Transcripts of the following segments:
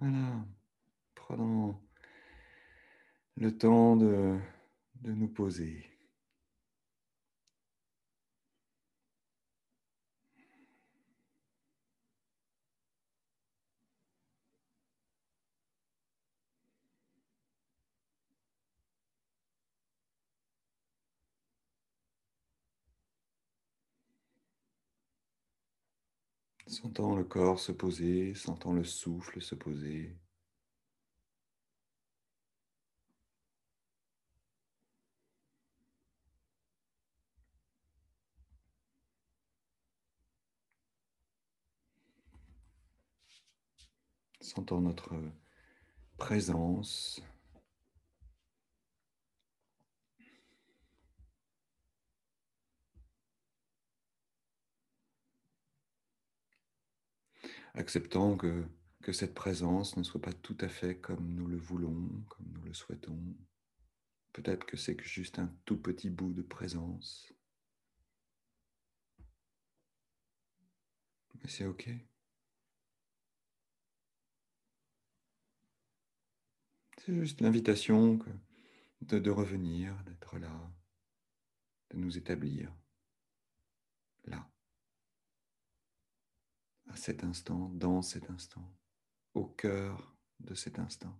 Voilà, prenons le temps de, de nous poser. Sentant le corps se poser, sentant le souffle se poser. Sentant notre présence acceptant que, cette présence ne soit pas tout à fait comme nous le voulons, comme nous le souhaitons. Peut-être que c'est juste un tout petit bout de présence. Mais c'est OK. C'est juste l'invitation de revenir, d'être là, de nous établir là à cet instant, dans cet instant, au cœur de cet instant.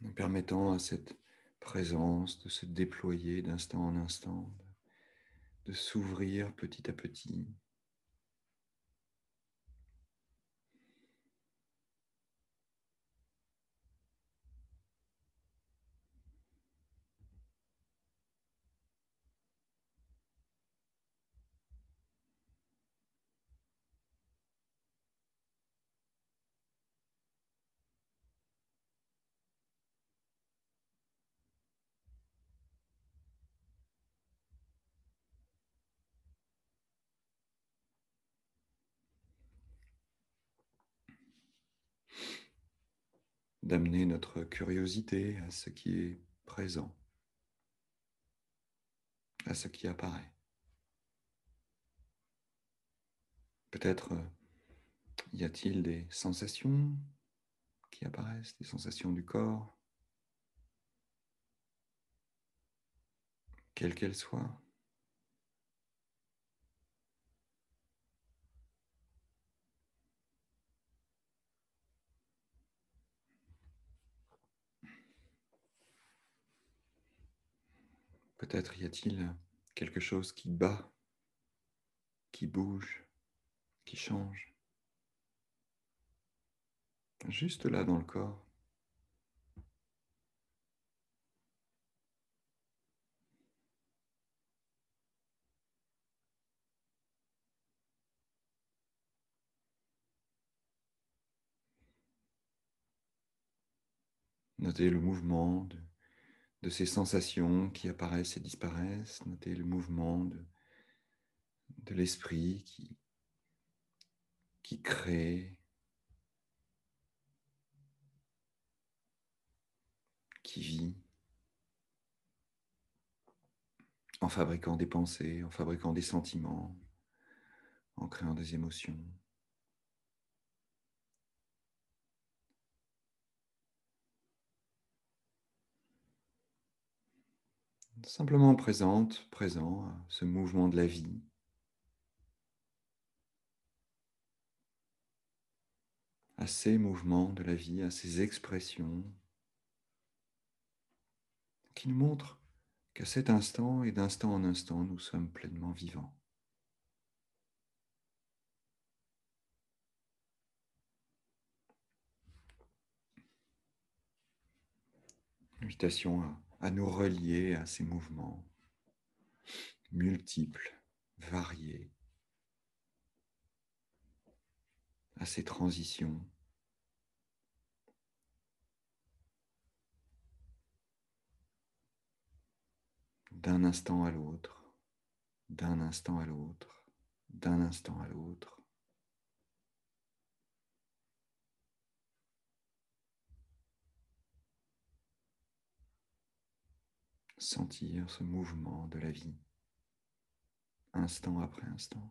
Nous permettant à cette présence de se déployer d'instant en instant, de s'ouvrir petit à petit. D'amener notre curiosité à ce qui est présent, à ce qui apparaît. Peut-être euh, y a-t-il des sensations qui apparaissent, des sensations du corps, quelles qu'elles soient? Peut-être y a-t-il quelque chose qui bat, qui bouge, qui change? Juste là dans le corps. Notez le mouvement de de ces sensations qui apparaissent et disparaissent. Notez le mouvement de, l'esprit qui crée, qui vit, en fabriquant des pensées, en fabriquant des sentiments, en créant des émotions. Simplement présente, présent à ce mouvement de la vie. à ces mouvements de la vie, à ces expressions qui nous montrent qu'à cet instant et d'instant en instant, nous sommes pleinement vivants. Invitation à à nous relier à ces mouvements multiples, variés, à ces transitions. d'un instant à l'autre, d'un instant à l'autre, d'un instant à l'autre. Sentir ce mouvement de la vie, instant après instant.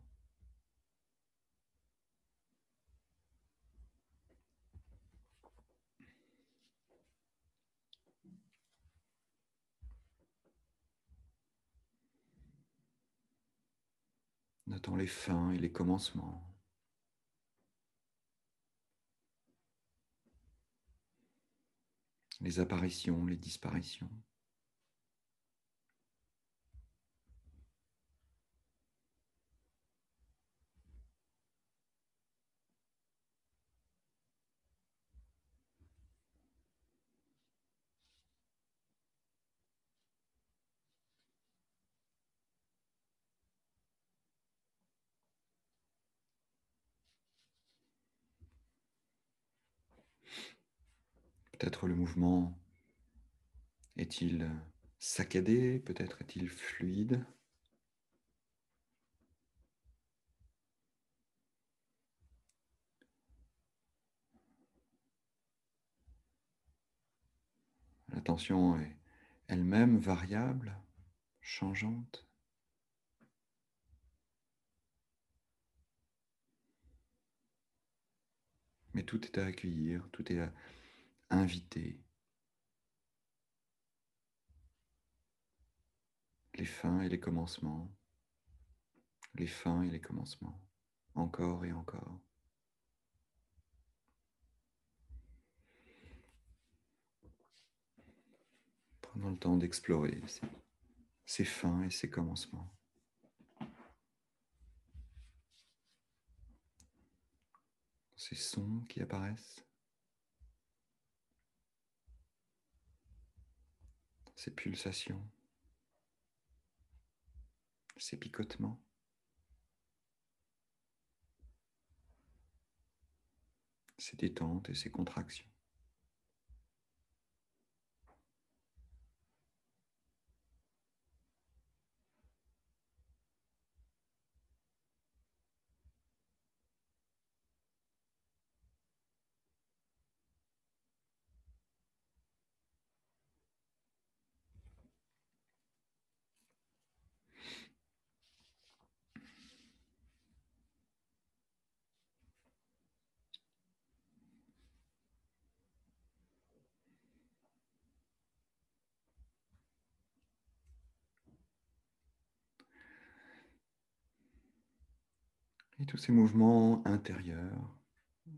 Notant les fins et les commencements. Les apparitions, les disparitions. Peut-être le mouvement est-il saccadé, peut-être est-il fluide? L'attention est elle-même variable, changeante? Mais tout est à accueillir, tout est à inviter les fins et les commencements, les fins et les commencements, encore et encore. Prenons le temps d'explorer ces, ces fins et ces commencements. Ces sons qui apparaissent. Ces pulsations, ces picotements. ces détentes et ces contractions. Et tous ces mouvements intérieurs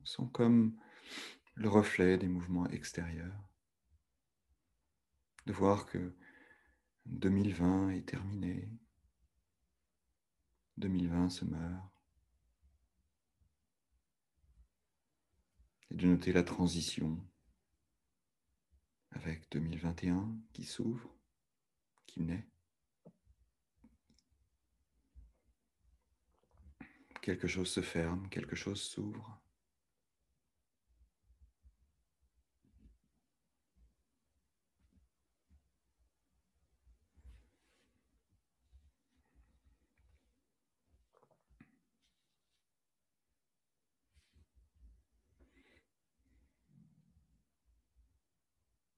sont comme le reflet des mouvements extérieurs. De voir que 2020 est terminé, 2020 se meurt. Et de noter la transition avec 2021 qui s'ouvre, qui naît. Quelque chose se ferme, quelque chose s'ouvre.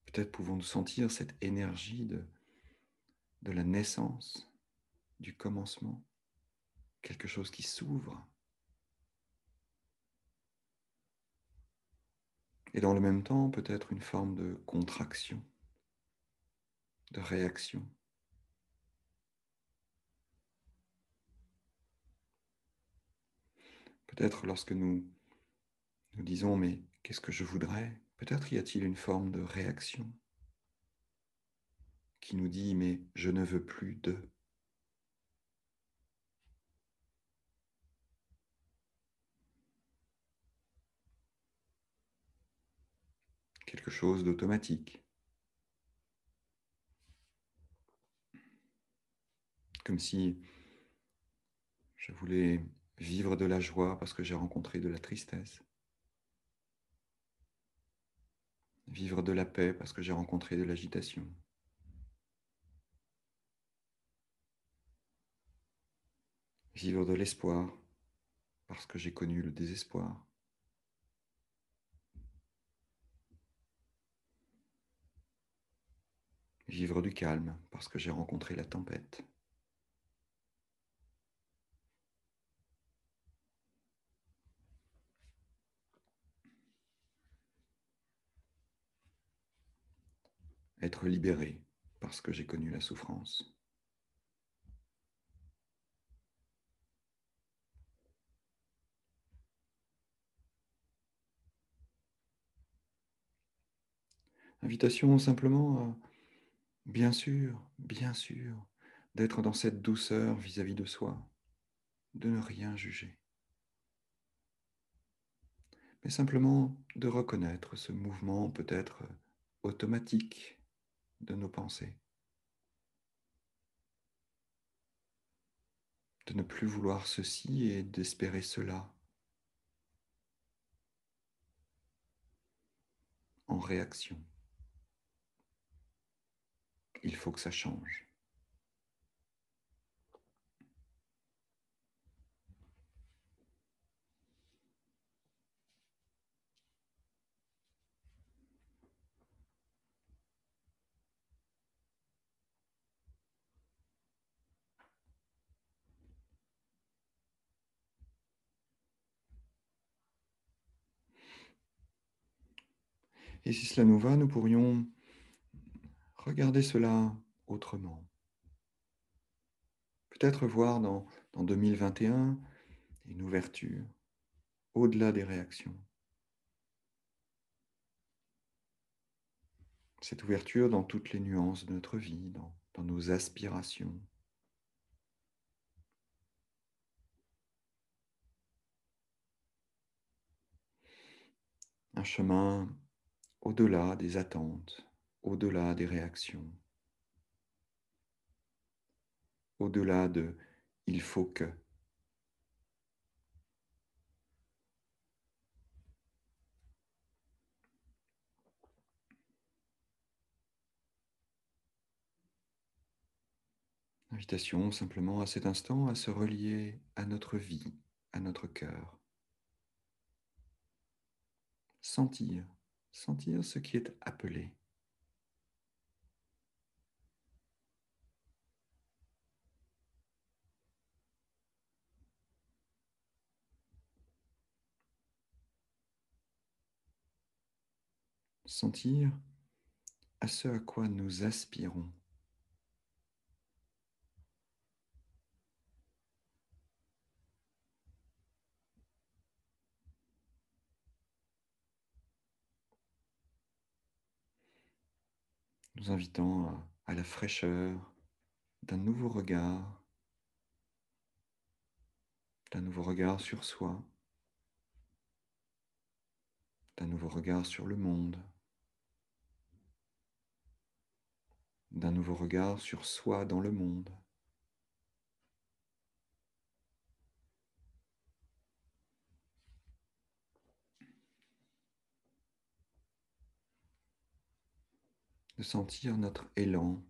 Peut-être pouvons-nous sentir cette énergie de, de la naissance, du commencement quelque chose qui s'ouvre. Et dans le même temps, peut-être une forme de contraction, de réaction. Peut-être lorsque nous nous disons mais qu'est-ce que je voudrais? Peut-être y a-t-il une forme de réaction qui nous dit mais je ne veux plus de. Quelque chose d'automatique. Comme si je voulais vivre de la joie parce que j'ai rencontré de la tristesse. Vivre de la paix parce que j'ai rencontré de l'agitation. Vivre de l'espoir parce que j'ai connu le désespoir. Vivre du calme parce que j'ai rencontré la tempête. Être libéré parce que j'ai connu la souffrance. Invitation simplement bien sûr, bien sûr, d'être dans cette douceur vis-à-vis de soi, de ne rien juger, mais simplement de reconnaître ce mouvement peut-être automatique de nos pensées, de ne plus vouloir ceci et d'espérer cela. en réaction. Il faut que ça change. Et si cela nous va, nous pourrions regarder cela autrement. Peut-être voir dans, dans 2021 une ouverture au-delà des réactions. Cette ouverture dans toutes les nuances de notre vie, dans, dans nos aspirations. Un chemin au-delà des attentes, au-delà des réactions, au-delà de il faut que. Invitation simplement à cet instant à se relier à notre vie, à notre cœur. Sentir sentir ce qui est appelé. Sentir à ce à quoi nous aspirons. nous invitant à, la fraîcheur d'un nouveau regard, d'un nouveau regard sur soi, d'un nouveau regard sur le monde, d'un nouveau regard sur soi dans le monde. de sentir notre élan,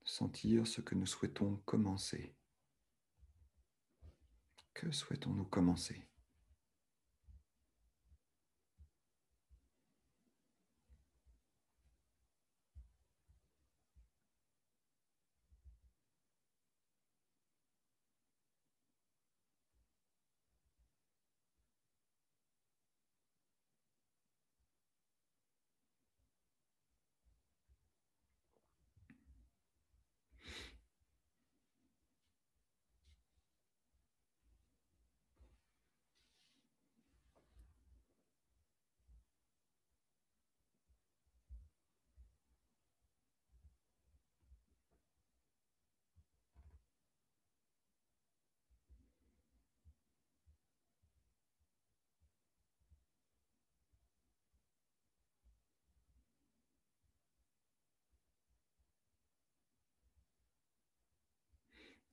de sentir ce que nous souhaitons commencer. Que souhaitons-nous commencer?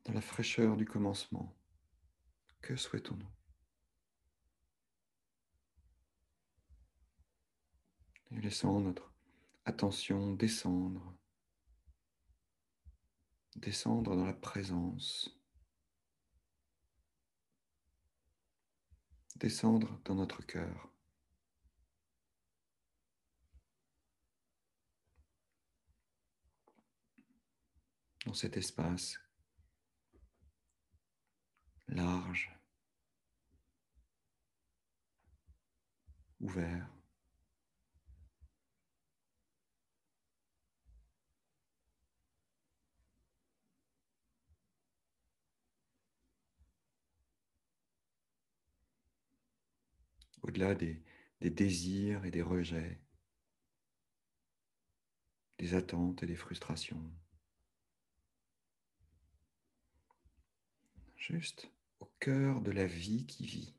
dans la fraîcheur du commencement. Que souhaitons-nous? Laissons notre attention descendre, descendre dans la présence, descendre dans notre cœur. dans cet espace large, ouvert. Au-delà des, des désirs et des rejets, des attentes et des frustrations. Juste au cœur de la vie qui vit,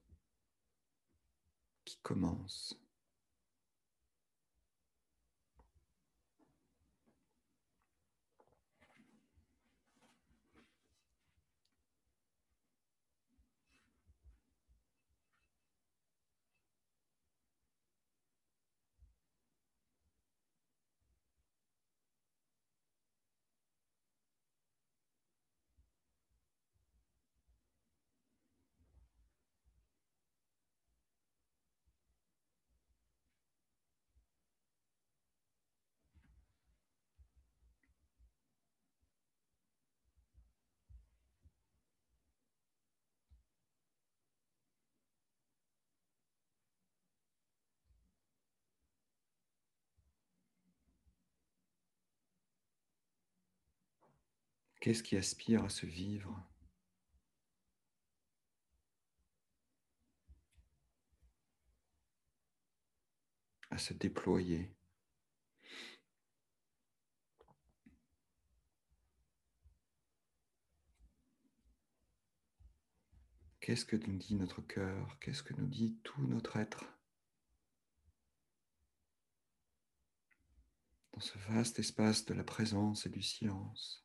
qui commence. Qu'est-ce qui aspire à se vivre? À se déployer. Qu'est-ce que nous dit notre cœur? Qu'est-ce que nous dit tout notre être? Dans ce vaste espace de la présence et du silence.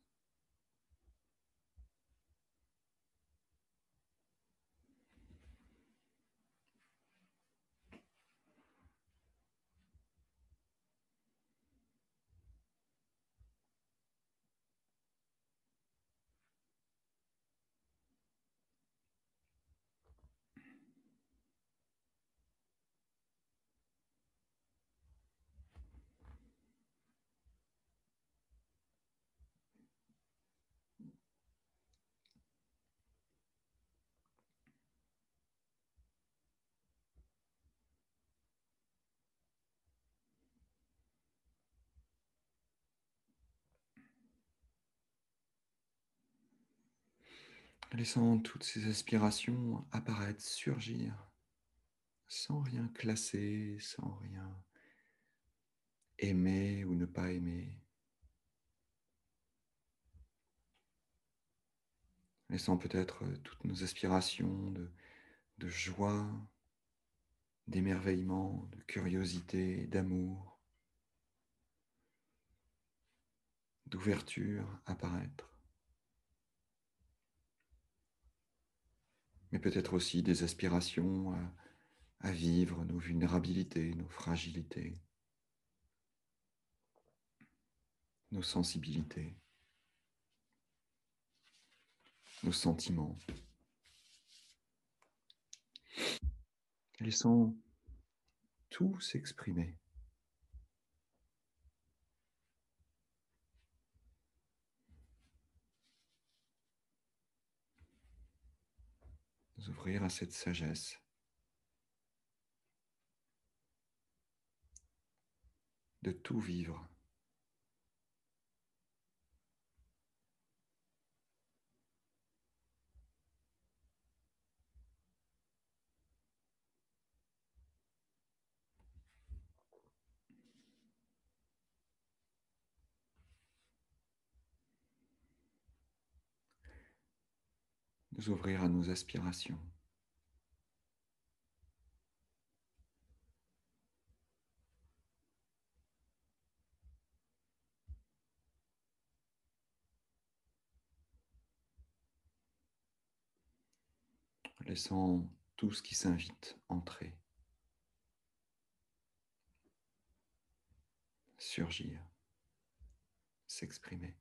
Laissant toutes ces aspirations apparaître, surgir, sans rien classer, sans rien aimer ou ne pas aimer. Laissant peut-être toutes nos aspirations de, joie, d'émerveillement, de curiosité, d'amour, d'ouverture apparaître. Mais peut-être aussi des aspirations à, vivre nos vulnérabilités, nos fragilités, nos sensibilités, nos sentiments. Laissons tout s'exprimer. Ouvrir à cette sagesse. de tout vivre. Nous ouvrir à nos aspirations. Laissant tout ce qui s'invite entrer, surgir, s'exprimer.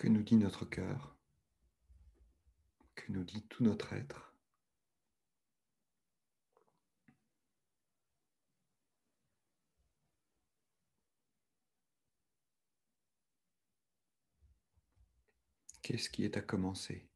Que nous dit notre cœur Que nous dit tout notre être. Qu'est-ce qui est à commencer?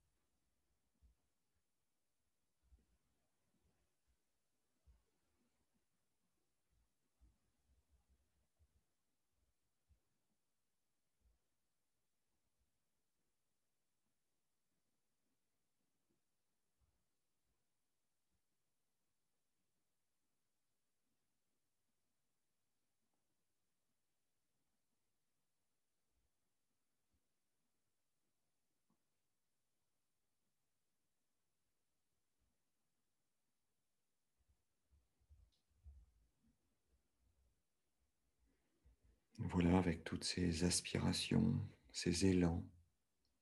Voilà, avec toutes ces aspirations, ces élans,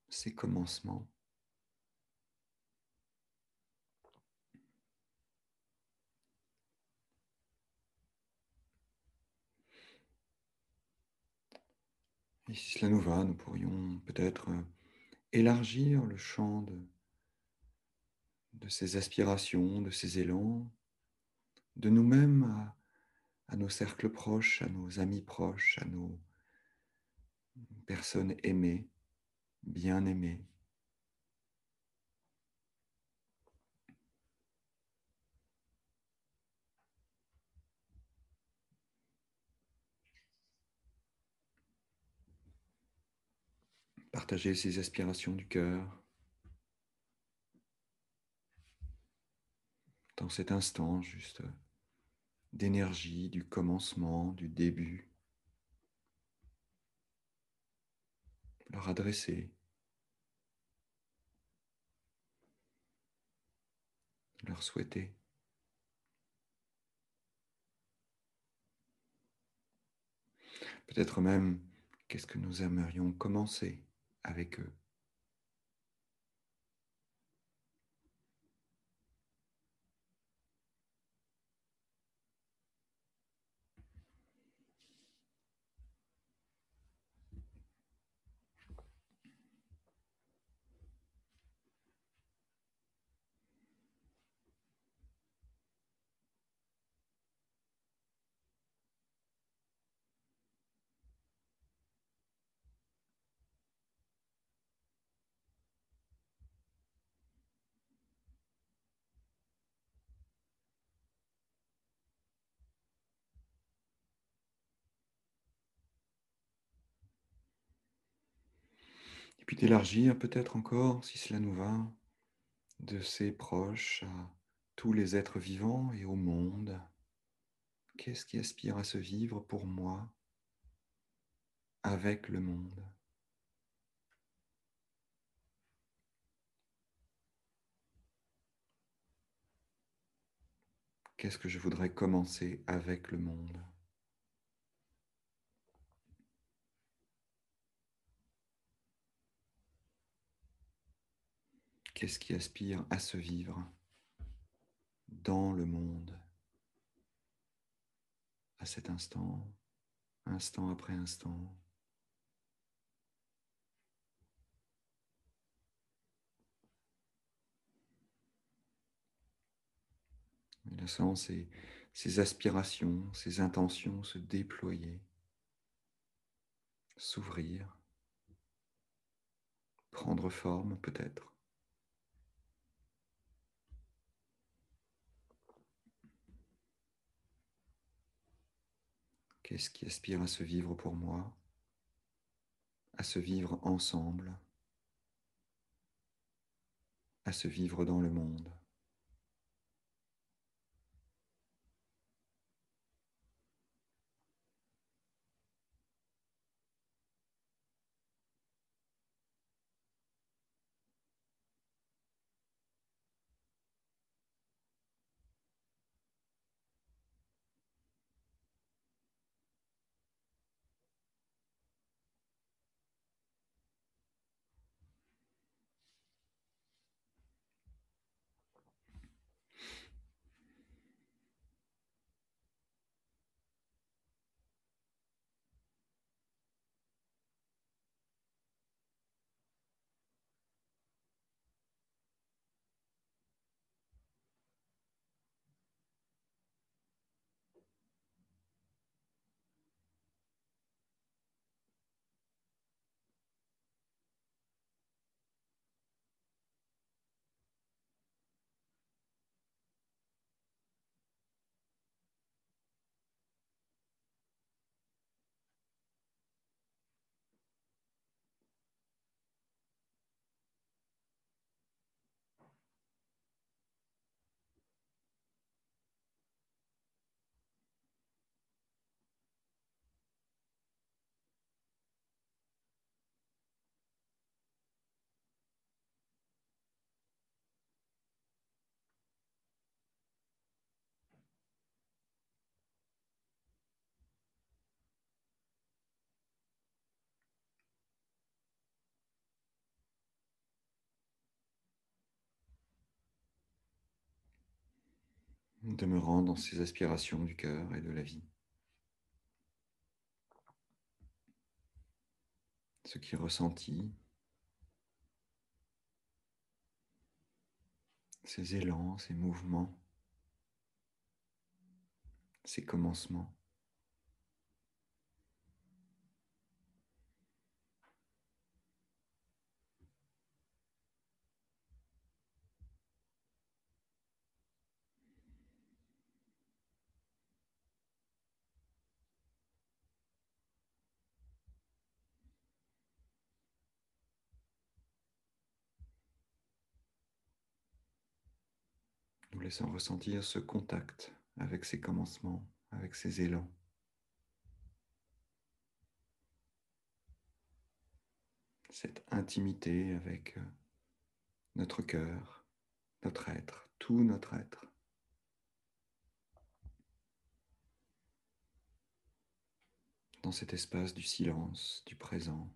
ces commencements. Et si cela nous va, nous pourrions peut-être euh, élargir le champ de, de ces aspirations, de ces élans, de nous-mêmes à à nos cercles proches, à nos amis proches, à nos personnes aimées, bien aimées. Partager ces aspirations du cœur dans cet instant juste d'énergie du commencement, du début, leur adresser, leur souhaiter. Peut-être même qu'est-ce que nous aimerions commencer avec eux? Et puis d'élargir peut-être encore, si cela nous va, de ses proches à tous les êtres vivants et au monde. Qu'est-ce qui aspire à se vivre pour moi avec le monde? Qu'est-ce que je voudrais commencer avec le monde? Qu'est-ce qui aspire à se vivre dans le monde à cet instant, instant après instant? Laissant ces, ces aspirations, ces intentions se déployer, s'ouvrir, prendre forme peut-être. Qu'est-ce qui aspire à se vivre pour moi, à se vivre ensemble, à se vivre dans le monde demeurant dans ces aspirations du cœur et de la vie. Ce qui est ressenti, ces élans, ces mouvements, ces commencements. Laissons ressentir ce contact avec ces commencements, avec ces élans. Cette intimité avec euh, notre cœur, notre être, tout notre être. Dans cet espace du silence, du présent,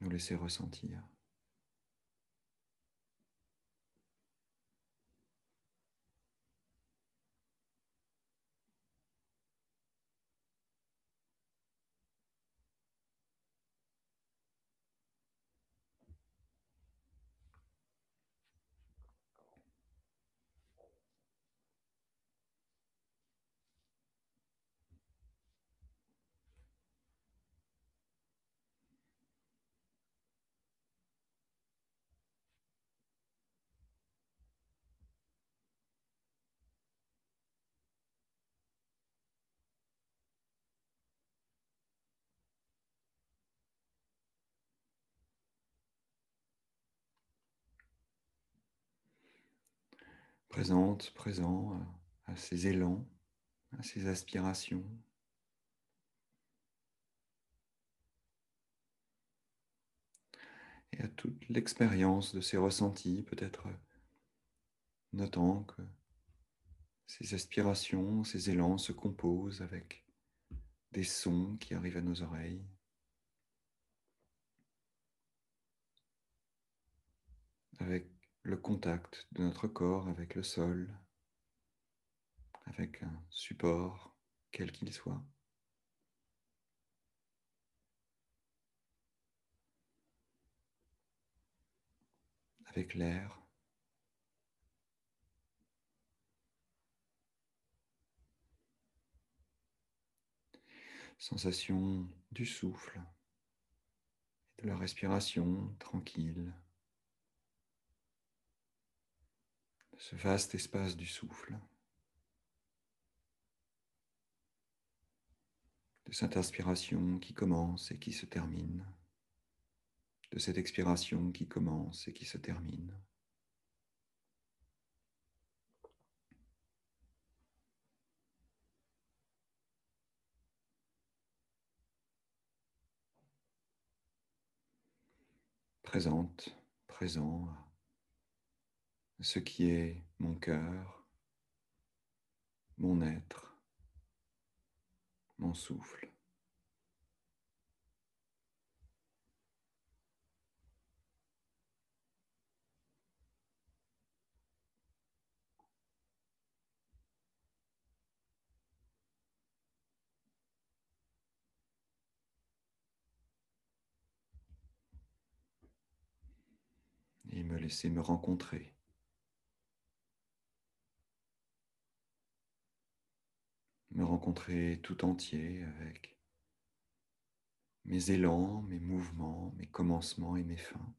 nous laisser ressentir. Présente, présent à, ces élans, à ces aspirations. Et à toute l'expérience de ces ressentis, peut-être notant que ces aspirations, ces élans se composent avec des sons qui arrivent à nos oreilles. avec le contact de notre corps avec le sol, avec un support, quel qu'il soit. Avec l'air. Sensation du souffle et de la respiration tranquille. Ce vaste espace du souffle, de cette inspiration qui commence et qui se termine, de cette expiration qui commence et qui se termine. Présente, présent ce qui est mon cœur, mon être, mon souffle. et me laisser me rencontrer me rencontrer tout entier avec mes élans, mes mouvements, mes commencements et mes fins.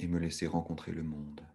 Et me laisser rencontrer le monde.